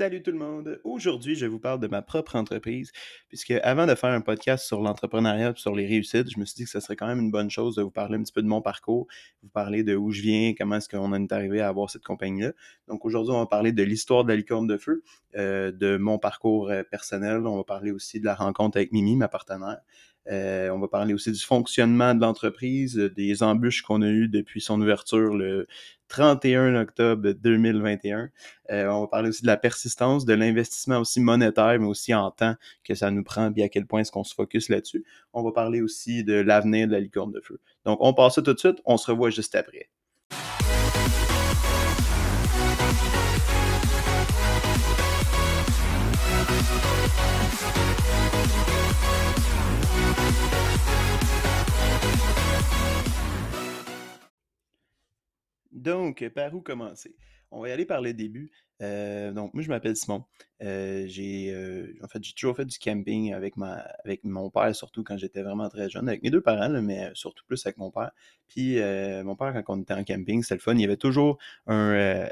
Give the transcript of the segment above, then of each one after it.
Salut tout le monde! Aujourd'hui, je vous parle de ma propre entreprise, puisque avant de faire un podcast sur l'entrepreneuriat, sur les réussites, je me suis dit que ce serait quand même une bonne chose de vous parler un petit peu de mon parcours, vous parler de où je viens, comment est-ce qu'on est arrivé à avoir cette compagnie-là. Donc aujourd'hui, on va parler de l'histoire de la licorne de feu, euh, de mon parcours euh, personnel, on va parler aussi de la rencontre avec Mimi, ma partenaire. Euh, on va parler aussi du fonctionnement de l'entreprise, des embûches qu'on a eues depuis son ouverture le 31 octobre 2021. Euh, on va parler aussi de la persistance, de l'investissement aussi monétaire, mais aussi en temps que ça nous prend, et à quel point est-ce qu'on se focus là-dessus. On va parler aussi de l'avenir de la licorne de feu. Donc, on passe ça tout de suite. On se revoit juste après. Donc, par où commencer? On va y aller par le début. Euh, donc, moi, je m'appelle Simon. Euh, j'ai, euh, en fait, j'ai toujours fait du camping avec, ma, avec mon père, surtout quand j'étais vraiment très jeune, avec mes deux parents, mais surtout plus avec mon père. Puis, mon père, quand on était en camping, c'était le fun. Il y avait toujours un,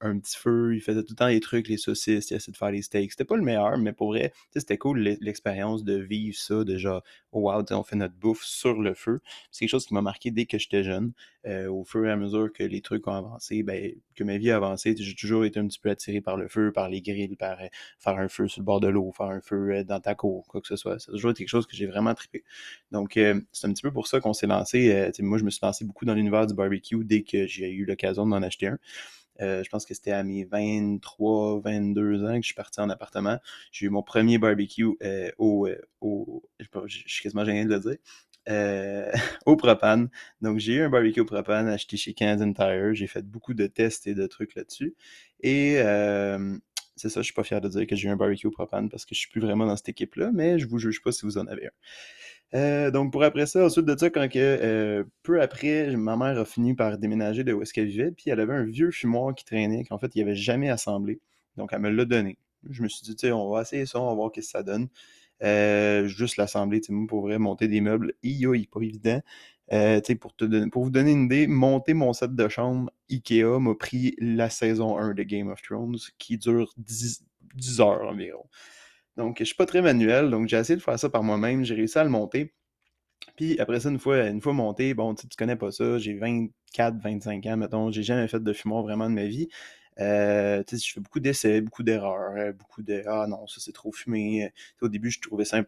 un, petit feu. Il faisait tout le temps les trucs, les saucisses. Il essayait de faire les steaks. C'était pas le meilleur, mais pour vrai, c'était cool l'expérience de vivre ça, déjà, oh wow, on fait notre bouffe sur le feu. C'est quelque chose qui m'a marqué dès que j'étais jeune. au fur et à mesure que les trucs ont avancé, ben, que ma vie a avancé, j'ai toujours été un petit peu attiré par le feu, par les grilles, par euh, faire un feu sur le bord de l'eau, faire un feu euh, dans ta cour, quoi que ce soit. C'est toujours quelque chose que j'ai vraiment trippé. Donc, euh, c'est un petit peu pour ça qu'on s'est lancé. moi, je me suis lancé beaucoup dans l'univers du barbecue dès que j'ai eu l'occasion d'en acheter un. je pense que c'était à mes 23, 22 ans que je suis parti en appartement. J'ai eu mon premier barbecue au, au, Je suis quasiment gêné de le dire. au propane. Donc, j'ai eu un barbecue au propane acheté chez Canadian Tire. J'ai fait beaucoup de tests et de trucs là-dessus. Et c'est ça, je suis pas fier de dire que j'ai eu un barbecue au propane parce que je suis plus vraiment dans cette équipe-là, mais je vous juge pas si vous en avez un. Euh, donc pour après ça, ensuite de ça, quand que, peu après, ma mère a fini par déménager de où est-ce qu'elle vivait, puis elle avait un vieux fumoir qui traînait, qu'en fait, il avait jamais assemblé. Donc elle me l'a donné. Je me suis dit, tu sais, on va essayer ça, on va voir ce que ça donne. Juste l'assembler, tu sais, pour vrai, monter des meubles, il pas évident. Euh, pour, pour vous donner une idée, monter mon set de chambre Ikea m'a pris la saison 1 de Game of Thrones qui dure 10, heures environ. Donc, je suis pas très manuel, donc j'ai essayé de faire ça par moi-même. J'ai réussi à le monter. Puis après ça, une fois, monté, bon, tu connais pas ça, j'ai 24, 25 ans, mettons, j'ai jamais fait de fumoir vraiment de ma vie. Euh, je fais beaucoup d'essais, beaucoup d'erreurs, euh, beaucoup de Ah non, ça c'est trop fumé. Euh, au début, je trouvais ça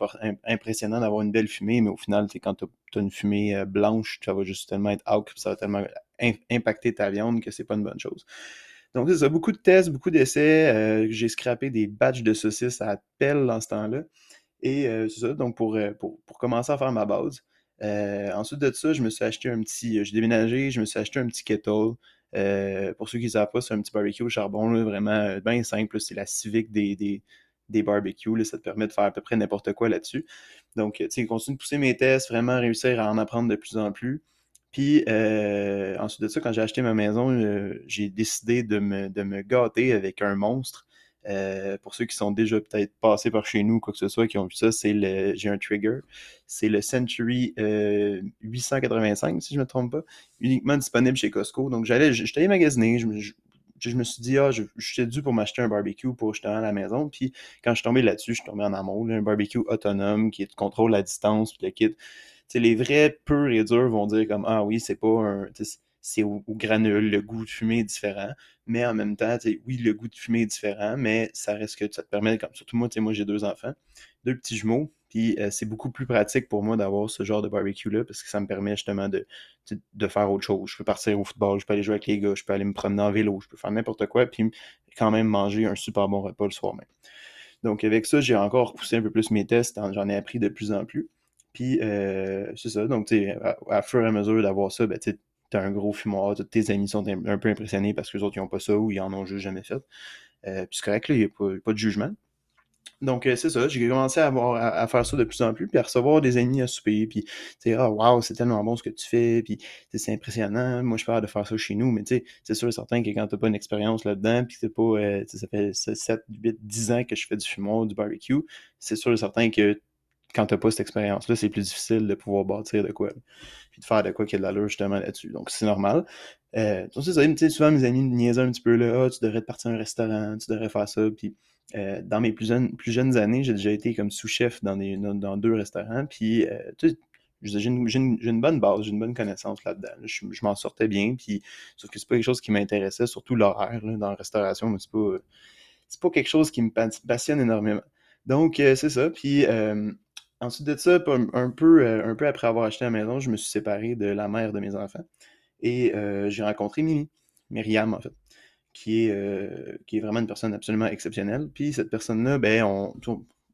impressionnant d'avoir une belle fumée, mais au final, quand tu as, une fumée blanche, ça va juste tellement être out, ça va tellement impacter ta viande que c'est pas une bonne chose. Donc, c'est ça, beaucoup de tests, beaucoup d'essais. j'ai scrappé des batchs de saucisses à pelle dans ce temps-là. Et c'est ça, donc pour, pour, pour, commencer à faire ma base. ensuite de ça, je me suis acheté un petit. J'ai déménagé, je me suis acheté un petit kettle. Euh, pour ceux qui ne savent pas, c'est un petit barbecue au charbon, vraiment euh, bien simple. C'est la civique des, barbecues. ça te permet de faire à peu près n'importe quoi là-dessus. Donc, tu sais, continue de pousser mes tests, vraiment réussir à en apprendre de plus en plus. Puis euh, ensuite de ça, quand j'ai acheté ma maison, j'ai décidé de me, de me, gâter avec un monstre. Euh, pour ceux qui sont déjà peut-être passés par chez nous ou quoi que ce soit, qui ont vu ça, c'est le, j'ai un trigger. C'est le Century 885, euh, si je ne me trompe pas, uniquement disponible chez Costco. Donc j'allais, j'étais magasiner, je, me suis dit, ah, je, suis dû pour m'acheter un barbecue pour jeter à la maison. Puis quand je suis tombé là-dessus, je suis tombé en amour. un barbecue autonome qui contrôle la distance, puis le kit. les vrais purs et durs vont dire comme, ah oui, c'est pas un c'est au, granule, le goût de fumée est différent. Mais en même temps, oui, le goût de fumée est différent, mais ça reste que ça te permet, comme surtout moi, moi j'ai deux enfants, deux petits jumeaux, puis euh, c'est beaucoup plus pratique pour moi d'avoir ce genre de barbecue-là parce que ça me permet justement de, de, faire autre chose. Je peux partir au football, je peux aller jouer avec les gars, je peux aller me promener en vélo, je peux faire n'importe quoi, puis quand même manger un super bon repas le soir même. Donc avec ça, j'ai encore poussé un peu plus mes tests, j'en ai appris de plus en plus. Puis c'est ça, donc sais, à, fur et à mesure d'avoir ça, ben, t'as un gros fumoir, tous tes amis sont un, peu impressionnés parce que les autres, ils n'ont pas ça ou ils en ont juste jamais fait. Euh, puis c'est correct, il n'y a pas, de jugement. Donc, euh, c'est ça, j'ai commencé à, à, faire ça de plus en plus, puis à recevoir des amis à souper, puis, tu sais, ah, waouh, c'est tellement bon ce que tu fais, puis, c'est impressionnant, moi, je parle de faire ça chez nous, mais, tu sais, c'est sûr et certain que quand tu n'as pas une expérience là-dedans, puis c'est pas, euh, ça fait 7, 8, 10 ans que je fais du fumoir, du barbecue, c'est sûr et certain que quand tu n'as pas cette expérience-là, c'est plus difficile de pouvoir bâtir de quoi. Puis de faire de quoi qui a de l'allure justement là-dessus. Donc c'est normal. Euh, donc souvent mes amis me niaisaient un petit peu là, ah, tu devrais te partir à un restaurant, tu devrais faire ça. Puis euh, dans mes plus jeunes, plus jeunes années, j'ai déjà été comme sous-chef dans, dans, deux restaurants. Puis euh, j'ai une, une, bonne base, j'ai une bonne connaissance là-dedans. Je, m'en sortais bien, puis sauf que c'est pas quelque chose qui m'intéressait, surtout l'horaire dans la restauration, c'est pas, pas quelque chose qui me passionne énormément. Donc, euh, c'est ça. Puis euh, ensuite de ça, un peu, euh, un peu après avoir acheté la maison, je me suis séparé de la mère de mes enfants. Et j'ai rencontré Mimi, Myriam en fait, qui est, qui est vraiment une personne absolument exceptionnelle. Puis cette personne-là, ben, on,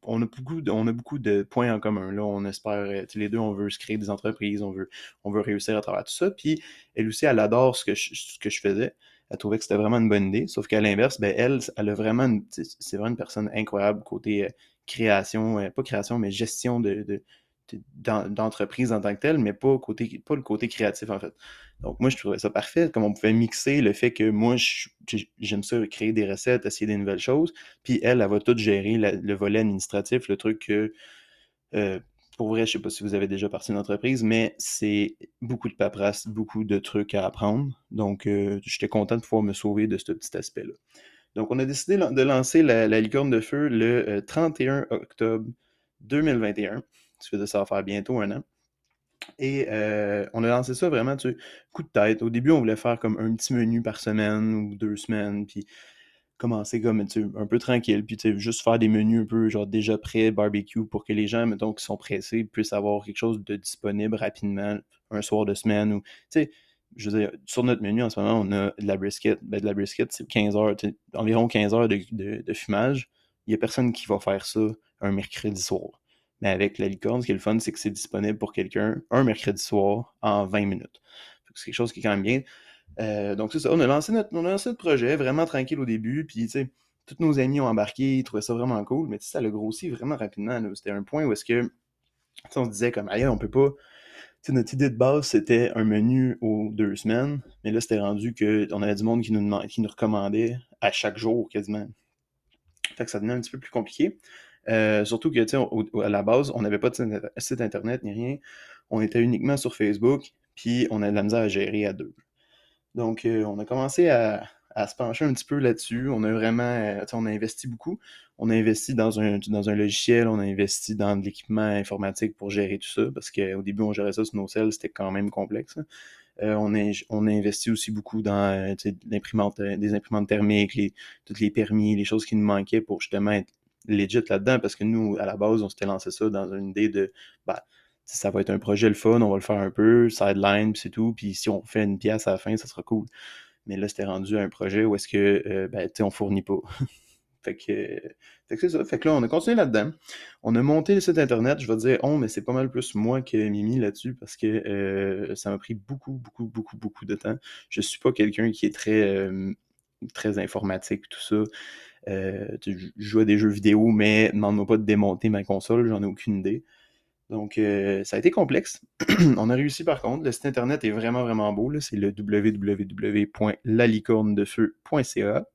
on a beaucoup de, on a beaucoup de points en commun. Là, on espère, euh, les deux, on veut se créer des entreprises, on veut, on veut réussir à travers tout ça. Puis elle aussi, elle adore ce que je, que je faisais. Elle trouvait que c'était vraiment une bonne idée. Sauf qu'à l'inverse, ben, elle, elle a vraiment c'est vraiment une personne incroyable côté euh, création, euh, pas création, mais gestion de, d'entreprise en tant que telle, mais pas le côté créatif en fait. Donc moi je trouvais ça parfait, comme on pouvait mixer le fait que moi j'aime ça créer des recettes, essayer des nouvelles choses, puis elle, elle va tout gérer le volet administratif, le truc que euh, pour vrai, je sais pas si vous avez déjà parti d'une entreprise, mais c'est beaucoup de paperasse, beaucoup de trucs à apprendre. Donc euh, j'étais content de pouvoir me sauver de ce petit aspect-là. Donc on a décidé de lancer la, licorne de feu le 31 euh, octobre 2021. Tu fais de ça faire bientôt un an. Et euh, on a lancé ça vraiment, tu sais, coup de tête. Au début, on voulait faire comme un petit menu par semaine ou deux semaines, puis commencer comme un peu tranquille, puis juste faire des menus un peu genre déjà prêts, barbecue, pour que les gens, mettons, qui sont pressés, puissent avoir quelque chose de disponible rapidement un soir de semaine. Ou, tu sais, je veux dire, sur notre menu en ce moment, on a de la brisket. Ben, de la brisket, c'est 15 heures, environ 15 heures de, fumage. Il n'y a personne qui va faire ça un mercredi soir. Mais avec la licorne, ce qui est le fun, c'est que c'est disponible pour quelqu'un un mercredi soir en 20 minutes. C'est quelque chose qui est quand même bien. Euh, donc c'est ça, on a, lancé notre, on a lancé projet vraiment tranquille au début, puis tu sais, tous nos amis ont embarqué, ils trouvaient ça vraiment cool, mais ça le grossi vraiment rapidement. C'était un point où est-ce que on se disait comme ailleurs, on peut pas. Notre idée de base, c'était un menu aux deux semaines, mais là, c'était rendu qu'on avait du monde qui nous, recommandait à chaque jour quasiment. Fait que ça devenait un petit peu plus compliqué. Euh, surtout que, à la base, on n'avait pas de site internet ni rien. On était uniquement sur Facebook, puis on a de la misère à gérer à deux. Donc, euh, on a commencé à, se pencher un petit peu là-dessus. On a vraiment, euh, on a investi beaucoup. On a investi dans un, dans un logiciel, on a investi dans de l'équipement informatique pour gérer tout ça, parce qu'au début, on gérait ça sur nos cells, c'était quand même complexe. Hein. on, a, on a investi aussi beaucoup dans l'imprimante, des imprimantes thermiques, les, tous les permis, les choses qui nous manquaient pour justement être legit là-dedans parce que nous, à la base, on s'était lancé ça dans une idée de bah, ça va être un projet le fun, on va le faire un peu, sideline, c'est tout, puis si on fait une pièce à la fin, ça sera cool. Mais là, c'était rendu à un projet où est-ce que, euh, ben, tu on fournit pas. fait que, c'est ça. Fait que là, on a continué là-dedans. On a monté le site internet. Je vais dire on, mais c'est pas mal plus moi que Mimi là-dessus parce que euh, ça m'a pris beaucoup, beaucoup, beaucoup, beaucoup de temps. Je suis pas quelqu'un qui est très, euh, très informatique, tout ça. Euh, je joue à des jeux vidéo, mais demande-moi pas de démonter ma console, j'en ai aucune idée. Donc, euh, ça a été complexe. on a réussi par contre. Le site internet est vraiment, vraiment beau. C'est le www.lalicornedefeu.ca.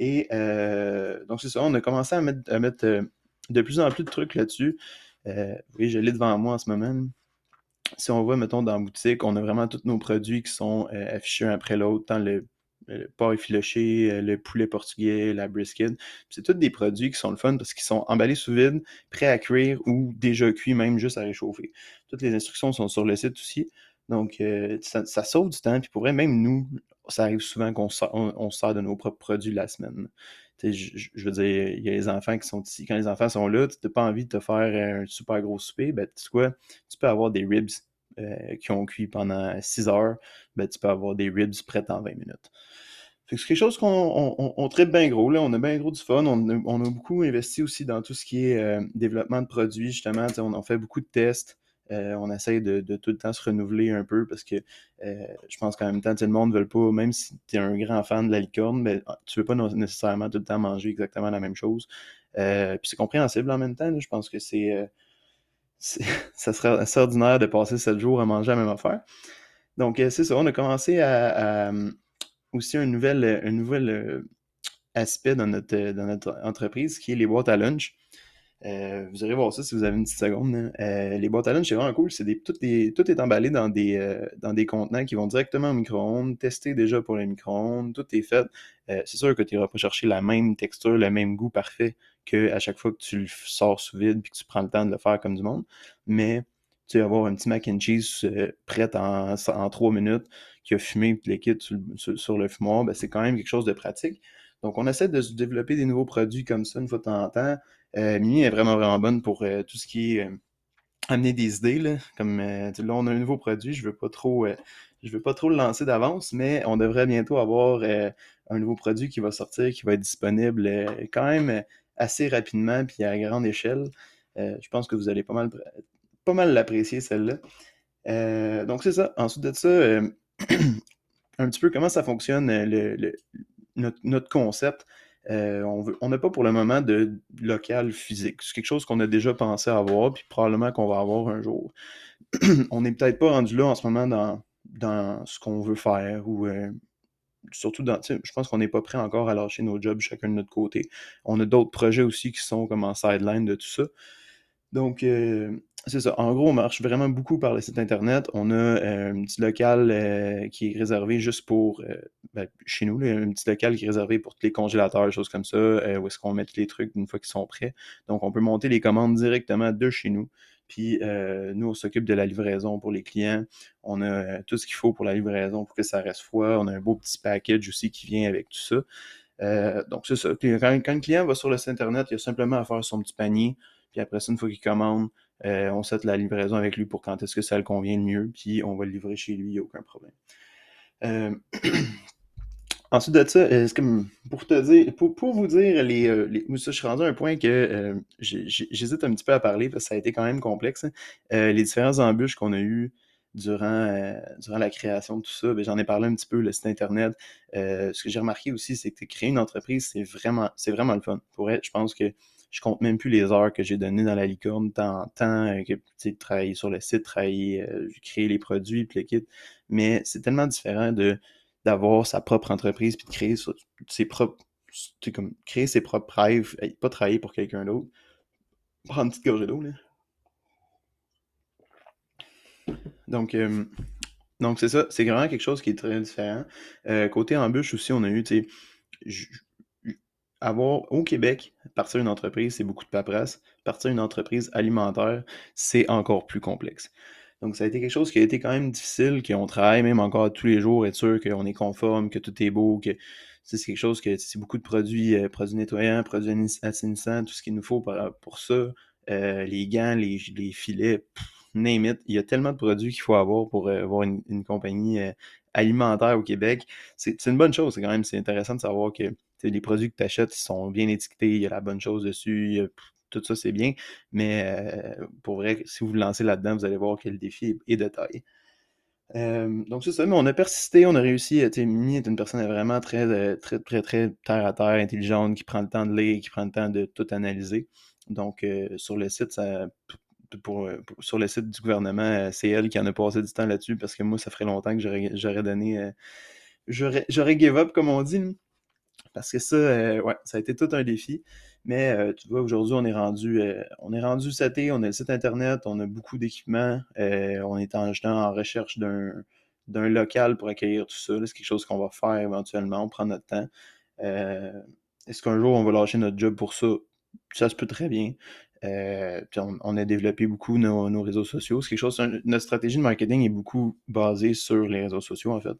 Et euh, donc, c'est ça. On a commencé à mettre, de plus en plus de trucs là-dessus. oui, je l'ai devant moi en ce moment. Si on voit, mettons, dans la boutique, on a vraiment tous nos produits qui sont affichés un après l'autre, tant le le porc effiloché, euh, le poulet portugais, la brisket. C'est tous des produits qui sont le fun parce qu'ils sont emballés sous vide, prêts à cuire ou déjà cuits, même juste à réchauffer. Toutes les instructions sont sur le site aussi. Donc, euh, ça, sauve du temps. Puis pour vrai, même nous, ça arrive souvent qu'on on, sort de nos propres produits la semaine. Je, je, veux dire, il y a les enfants qui sont ici. Quand les enfants sont là, tu n'as pas envie de te faire un super gros souper, ben, tu sais quoi, tu peux avoir des ribs euh, qui ont cuit pendant 6 heures, ben, tu peux avoir des ribs prêts en 20 minutes. C'est quelque chose qu'on traite bien gros. Là. On a bien gros du fun. On a, beaucoup investi aussi dans tout ce qui est euh, développement de produits, justement. On, a fait beaucoup de tests. Euh, on essaye de, tout le temps se renouveler un peu parce que je pense qu'en même temps, le monde ne veut pas, même si tu es un grand fan de la licorne, ben, tu ne veux pas nécessairement tout le temps manger exactement la même chose. puis c'est compréhensible en même temps. je pense que c'est ça serait assez ordinaire de passer sept jours à manger la même affaire. Donc, euh, c'est ça, on a commencé à, euh, aussi un nouvel, un nouvel euh, aspect dans notre, dans notre entreprise qui est les boîtes à lunch. Euh, vous irez voir ça si vous avez une petite seconde. Euh, les boîtes à lunch, c'est vraiment cool. Des, tout, est, emballé dans des, euh, dans des contenants qui vont directement au micro-ondes, testé déjà pour les micro-ondes, tout est fait. c'est sûr que tu n'iras pas chercher la même texture, le même goût parfait qu'à chaque fois que tu le sors sous vide puis que tu prends le temps de le faire comme du monde. Mais tu vas avoir un petit mac and cheese prêt en, 3 minutes qui a fumé puis liquide sur, sur, le fumoir, ben, c'est quand même quelque chose de pratique. Donc, on essaie de développer des nouveaux produits comme ça une fois de temps en temps. Euh, Mimi est vraiment, vraiment bonne pour euh, tout ce qui est euh, amener des idées. Là. Comme on a un nouveau produit, je veux pas trop. veux pas trop le lancer d'avance, mais on devrait bientôt avoir un nouveau produit qui va sortir, qui va être disponible quand même assez rapidement puis à grande échelle. je pense que vous allez pas mal, pas mal l'apprécier, celle-là. donc, c'est ça. Ensuite de ça, un petit peu comment ça fonctionne, le, notre, concept. Euh, on n'a pas pour le moment de local physique. C'est quelque chose qu'on a déjà pensé avoir, puis probablement qu'on va avoir un jour. on n'est peut-être pas rendu là en ce moment dans, dans ce qu'on veut faire, ou euh, surtout dans. Je pense qu'on n'est pas prêt encore à lâcher nos jobs chacun de notre côté. On a d'autres projets aussi qui sont comme en sideline de tout ça. Donc, euh, c'est ça. En gros, on marche vraiment beaucoup par le site Internet. On a euh, un petit local euh, qui est réservé juste pour, euh, ben, chez nous, un petit local qui est réservé pour tous les congélateurs, choses comme ça, où est-ce qu'on met tous les trucs une fois qu'ils sont prêts. Donc, on peut monter les commandes directement de chez nous. Puis, nous, on s'occupe de la livraison pour les clients. On a tout ce qu'il faut pour la livraison pour que ça reste froid. On a un beau petit package aussi qui vient avec tout ça. donc, c'est ça. Quand, quand, le client va sur le site Internet, il a simplement à faire son petit panier. Puis après ça, une fois qu'il commande, euh, on set la livraison avec lui pour quand est-ce que ça le convient le mieux, puis on va le livrer chez lui, il n'y a aucun problème. Euh, ensuite de ça, euh, pour te dire, pour, vous dire, les, ça, je suis rendu à un point que j'hésite un petit peu à parler parce que ça a été quand même complexe. Hein. les différentes embûches qu'on a eues durant, durant la création de tout ça, ben, j'en ai parlé un petit peu, le site internet. ce que j'ai remarqué aussi, c'est que créer une entreprise, c'est vraiment, c'est vraiment le fun. Pour être, je pense que je compte même plus les heures que j'ai données dans la licorne, tant en temps, euh, que travailler sur le site, travailler, euh, créer les produits, puis le kit. Mais c'est tellement différent de d'avoir sa propre entreprise puis de créer ses propres comme créer ses propres pas travailler pour quelqu'un d'autre. Prendre une petite gorgée d'eau là. Donc euh, donc c'est ça, c'est vraiment quelque chose qui est très différent. côté embûche aussi, on a eu, tu sais, avoir au Québec, partir une entreprise, c'est beaucoup de paperasse. Partir une entreprise alimentaire, c'est encore plus complexe. Donc, ça a été quelque chose qui a été quand même difficile, qu'on travaille même encore tous les jours, être sûr qu'on est conforme, que tout est beau, que c'est quelque chose que c'est beaucoup de produits, euh, produits nettoyants, produits assainissants, tout ce qu'il nous faut pour, ça. Euh, les gants, les, filets, name it. Il y a tellement de produits qu'il faut avoir pour euh, avoir une, compagnie alimentaire au Québec. C'est une bonne chose, quand même c'est intéressant de savoir que les produits que tu achètes sont bien étiquetés, il y a la bonne chose dessus, tout ça c'est bien. Mais euh, pour vrai, si vous vous lancez là-dedans, vous allez voir que le défi est, de taille. Euh, donc c'est ça, mais on a persisté, on a réussi. Mimi est une personne vraiment très, euh, très, très, très terre à terre, intelligente, qui prend le temps de lire, qui prend le temps de tout analyser. Donc sur le site, sur le site du gouvernement, c'est elle qui en a passé du temps là-dessus parce que moi, ça ferait longtemps que j'aurais donné. j'aurais give up, comme on dit. Parce que ça, euh, ouais, ça a été tout un défi. Mais euh, tu vois, aujourd'hui, on est rendu euh, on est rendu seté, on a le site internet, on a beaucoup d'équipements, on est en, en recherche d'un, local pour accueillir tout ça. C'est quelque chose qu'on va faire éventuellement, on prend notre temps. est-ce qu'un jour on va lâcher notre job pour ça? Ça se peut très bien. on, a développé beaucoup nos, réseaux sociaux. C'est quelque chose, notre stratégie de marketing est beaucoup basée sur les réseaux sociaux, en fait.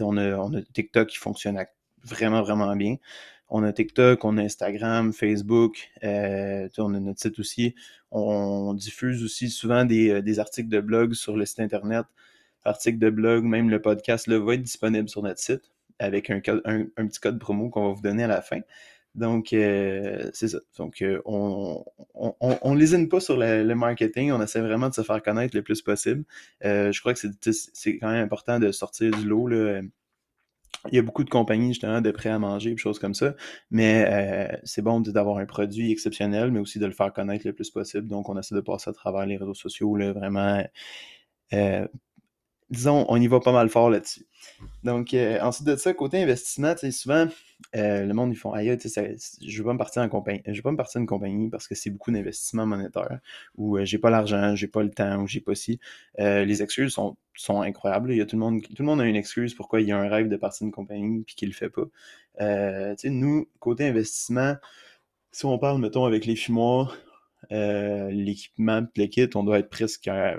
on, a, on, a, TikTok qui fonctionne à vraiment, vraiment bien. On a TikTok, on a Instagram, Facebook, euh, on a notre site aussi. On, diffuse aussi souvent euh, des, articles de blog sur le site Internet. Articles de blog, même le podcast là, va être disponible sur notre site avec un, un, petit code promo qu'on va vous donner à la fin. Donc, euh, c'est ça. Donc, on, on, lésine pas sur le, marketing. On essaie vraiment de se faire connaître le plus possible. je crois que c'est quand même important de sortir du lot. Il y a beaucoup de compagnies justement de prêts à manger, des choses comme ça, mais euh, c'est bon d'avoir un produit exceptionnel, mais aussi de le faire connaître le plus possible. Donc, on essaie de passer à travers les réseaux sociaux, là, vraiment euh, disons, on y va pas mal fort là-dessus. Donc, euh, ensuite de ça, côté investissement, souvent, euh, le monde, ils font aïe, je veux pas partir en je veux pas me partir une compagnie parce que c'est beaucoup d'investissement monétaire, ou j'ai pas l'argent, j'ai pas le temps, ou j'ai pas si. les excuses sont, sont incroyables. Il y a tout le monde, tout le monde a une excuse pourquoi il y a un rêve de partir d'une compagnie puis qu'il le fait pas. nous, côté investissement, si on parle, mettons, avec les fumoirs, l'équipement, le kit, on doit être presque à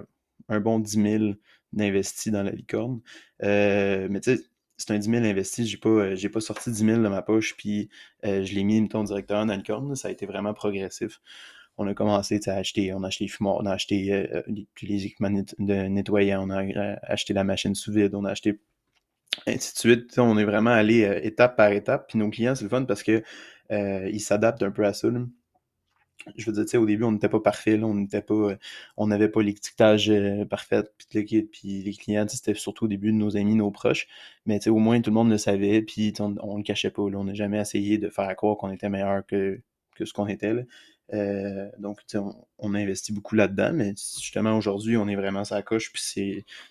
un bon 10 000 d'investis dans la licorne. Euh, mais tu sais, c'est un 10 000 investi, j'ai pas, euh, j'ai pas sorti 10 000 de ma poche, puis euh, je l'ai mis, mettons, directeur dans la licorne. Ça a été vraiment progressif. On a commencé à acheter, on a acheté les fumoirs, on a acheté les, équipements de nettoyants, on a acheté la machine sous vide, on a acheté ainsi de suite. On est vraiment allé étape par étape. Puis nos clients, c'est le fun parce que ils s'adaptent un peu à ça je veux dire, au début, on n'était pas parfait, on n'était pas, euh, on n'avait pas l'étiquetage euh, parfait, puis les clients, c'était surtout au début de nos amis, nos proches, mais au moins, tout le monde le savait, puis on, ne le cachait pas, on n'a jamais essayé de faire croire qu'on était meilleur que, que ce qu'on était. Euh, donc, on, a investi beaucoup là-dedans, mais justement, aujourd'hui, on est vraiment sa coche, puis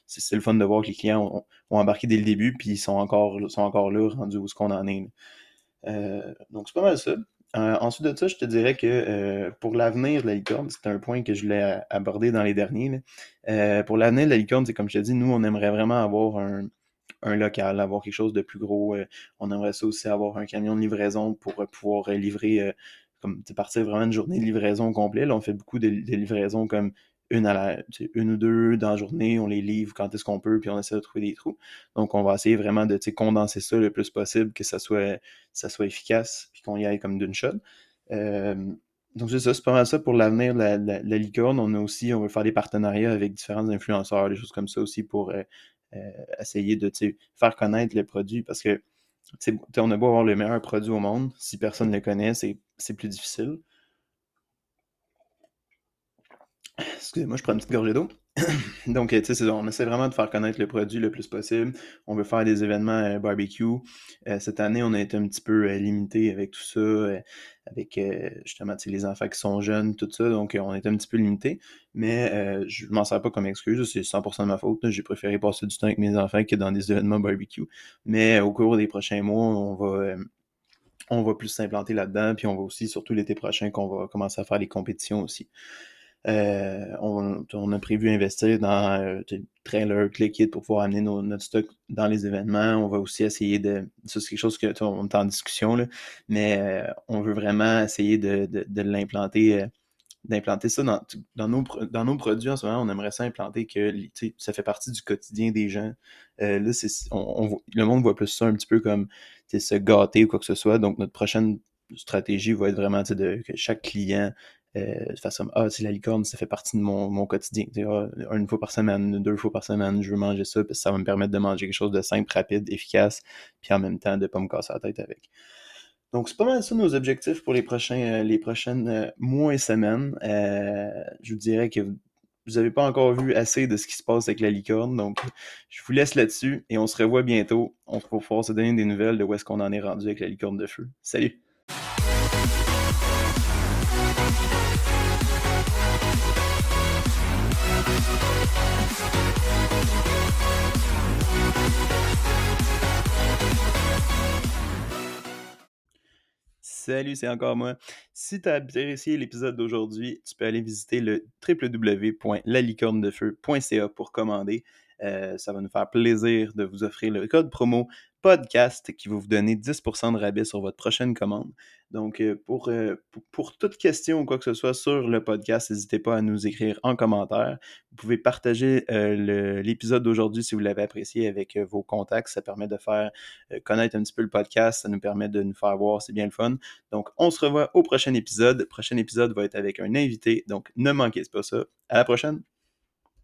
c'est, le fun de voir que les clients ont, embarqué dès le début, puis ils sont encore, sont encore là, rendus où ce qu'on en est. donc, c'est pas mal ça. Euh, ensuite de ça, je te dirais que euh, pour l'avenir de la licorne, c'est un point que je voulais aborder dans les derniers. Euh, pour l'avenir de la licorne, c'est comme je te dis, nous, on aimerait vraiment avoir un, local, avoir quelque chose de plus gros. on aimerait ça aussi avoir un camion de livraison pour pouvoir livrer, comme partir vraiment une journée de livraison complète. Là, on fait beaucoup de livraisons comme une, à la, une ou deux dans la journée, on les livre quand est-ce qu'on peut, puis on essaie de trouver des trous. Donc, on va essayer vraiment de condenser ça le plus possible, que ça soit, ça soit efficace, puis qu'on y aille comme d'une shot. Donc, c'est ça, c'est pas mal ça pour l'avenir de la, la, licorne. On a aussi, on veut faire des partenariats avec différents influenceurs, des choses comme ça aussi pour euh, euh, essayer de faire connaître le produit parce que on a beau avoir le meilleur produit au monde, si personne ne le connaît, c'est plus difficile. Excusez-moi, je prends une petite gorgée d'eau. Donc, tu sais, on essaie vraiment de faire connaître le produit le plus possible. On veut faire des événements euh, barbecue. Euh, cette année, on a été un petit peu euh, limité avec tout ça, avec justement les enfants qui sont jeunes, tout ça. Donc, on est un petit peu limité. Mais je m'en sers pas comme excuse. C'est 100% de ma faute. J'ai préféré passer du temps avec mes enfants que dans des événements barbecue. Mais au cours des prochains mois, on va on va plus s'implanter là-dedans, puis on va aussi, surtout l'été prochain, qu'on va commencer à faire les compétitions aussi. Euh, on, a prévu investir dans euh, trailer, click pour pouvoir amener notre stock dans les événements. On va aussi essayer de. Ça, c'est quelque chose que on est en discussion, là, mais euh, on veut vraiment essayer de, l'implanter. d'implanter ça dans, nos, dans nos produits en ce moment, on aimerait ça implanter que ça fait partie du quotidien des gens. là, le monde voit plus ça un petit peu comme se gâter ou quoi que ce soit. Donc, notre prochaine stratégie va être vraiment de, que chaque client euh, de façon Ah, c'est la licorne, ça fait partie de mon, quotidien. Ah, une fois par semaine, deux fois par semaine, je veux manger ça, que ça va me permettre de manger quelque chose de simple, rapide, efficace, puis en même temps de ne pas me casser la tête avec. Donc, c'est pas mal ça nos objectifs pour les, prochains, euh, les prochaines euh, mois et semaines. je vous dirais que vous n'avez pas encore vu assez de ce qui se passe avec la licorne. Donc, je vous laisse là-dessus et on se revoit bientôt. On va pouvoir se donner des nouvelles de où est-ce qu'on en est rendu avec la licorne de feu. Salut! Salut, c'est encore moi. Si tu as apprécié l'épisode d'aujourd'hui, tu peux aller visiter le www.lalicornedefeu.ca pour commander. Euh, ça va nous faire plaisir de vous offrir le code promo podcast qui va vous donner 10% de rabais sur votre prochaine commande. Donc, euh, euh, pour, pour, toute question ou quoi que ce soit sur le podcast, n'hésitez pas à nous écrire en commentaire. Vous pouvez partager l'épisode d'aujourd'hui si vous l'avez apprécié avec vos contacts. Ça permet de faire connaître un petit peu le podcast. Ça nous permet de nous faire voir. C'est bien le fun. Donc, on se revoit au prochain épisode. Le prochain épisode va être avec un invité. Donc, ne manquez pas ça. À la prochaine!